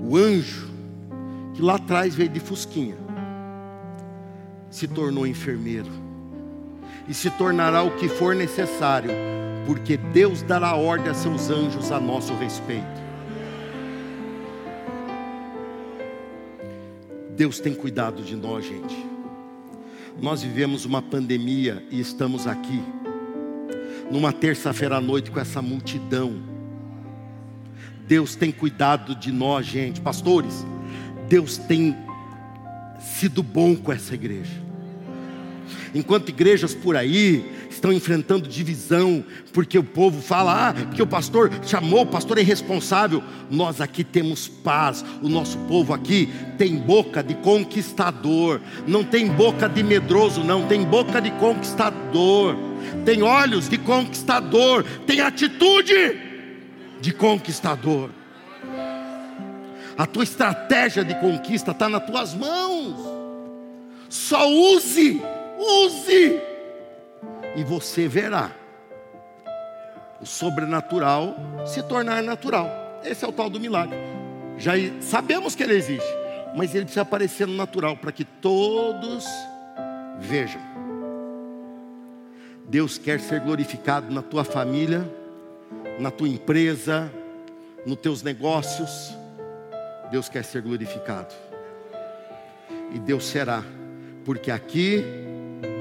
Speaker 2: O anjo, que lá atrás veio de Fusquinha, se tornou enfermeiro, e se tornará o que for necessário, porque Deus dará ordem a seus anjos a nosso respeito. Deus tem cuidado de nós, gente. Nós vivemos uma pandemia e estamos aqui numa terça-feira à noite com essa multidão. Deus tem cuidado de nós, gente, pastores. Deus tem sido bom com essa igreja. Enquanto igrejas por aí estão enfrentando divisão, porque o povo fala, ah, porque o pastor chamou, o pastor é responsável. Nós aqui temos paz, o nosso povo aqui tem boca de conquistador, não tem boca de medroso, não, tem boca de conquistador tem olhos de conquistador, tem atitude de conquistador. A tua estratégia de conquista está nas tuas mãos. Só use, use, e você verá o sobrenatural se tornar natural. Esse é o tal do milagre. Já sabemos que ele existe, mas ele precisa aparecer no natural para que todos vejam. Deus quer ser glorificado na tua família, na tua empresa, nos teus negócios. Deus quer ser glorificado. E Deus será, porque aqui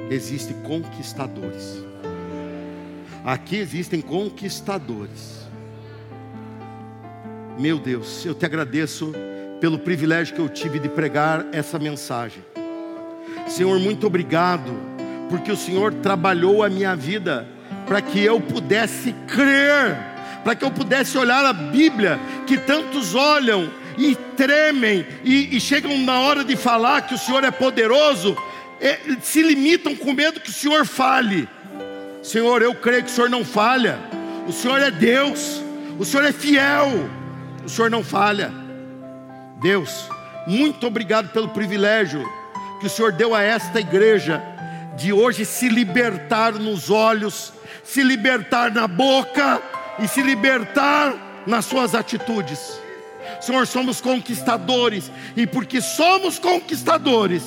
Speaker 2: existem conquistadores. Aqui existem conquistadores. Meu Deus, eu te agradeço pelo privilégio que eu tive de pregar essa mensagem. Senhor, muito obrigado, porque o Senhor trabalhou a minha vida para que eu pudesse crer, para que eu pudesse olhar a Bíblia, que tantos olham e tremem e, e chegam na hora de falar que o Senhor é poderoso, se limitam com medo que o Senhor fale. Senhor, eu creio que o Senhor não falha, o Senhor é Deus, o Senhor é fiel, o Senhor não falha. Deus, muito obrigado pelo privilégio que o Senhor deu a esta igreja de hoje se libertar nos olhos, se libertar na boca e se libertar nas suas atitudes. Senhor, somos conquistadores, e porque somos conquistadores,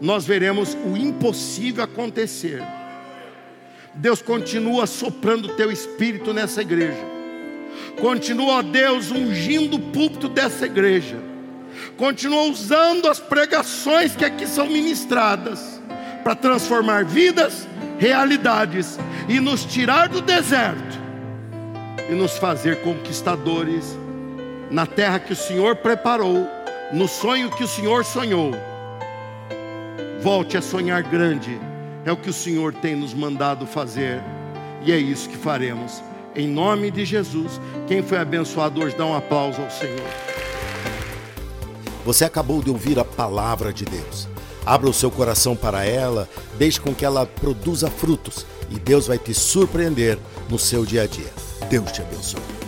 Speaker 2: nós veremos o impossível acontecer. Deus continua soprando o teu espírito nessa igreja. Continua, Deus, ungindo o púlpito dessa igreja. Continua usando as pregações que aqui são ministradas para transformar vidas, realidades e nos tirar do deserto e nos fazer conquistadores na terra que o Senhor preparou, no sonho que o Senhor sonhou. Volte a sonhar grande, é o que o Senhor tem nos mandado fazer, e é isso que faremos. Em nome de Jesus, quem foi abençoado hoje, dá um aplauso ao Senhor.
Speaker 1: Você acabou de ouvir a palavra de Deus. Abra o seu coração para ela, deixe com que ela produza frutos e Deus vai te surpreender no seu dia a dia. Deus te abençoe.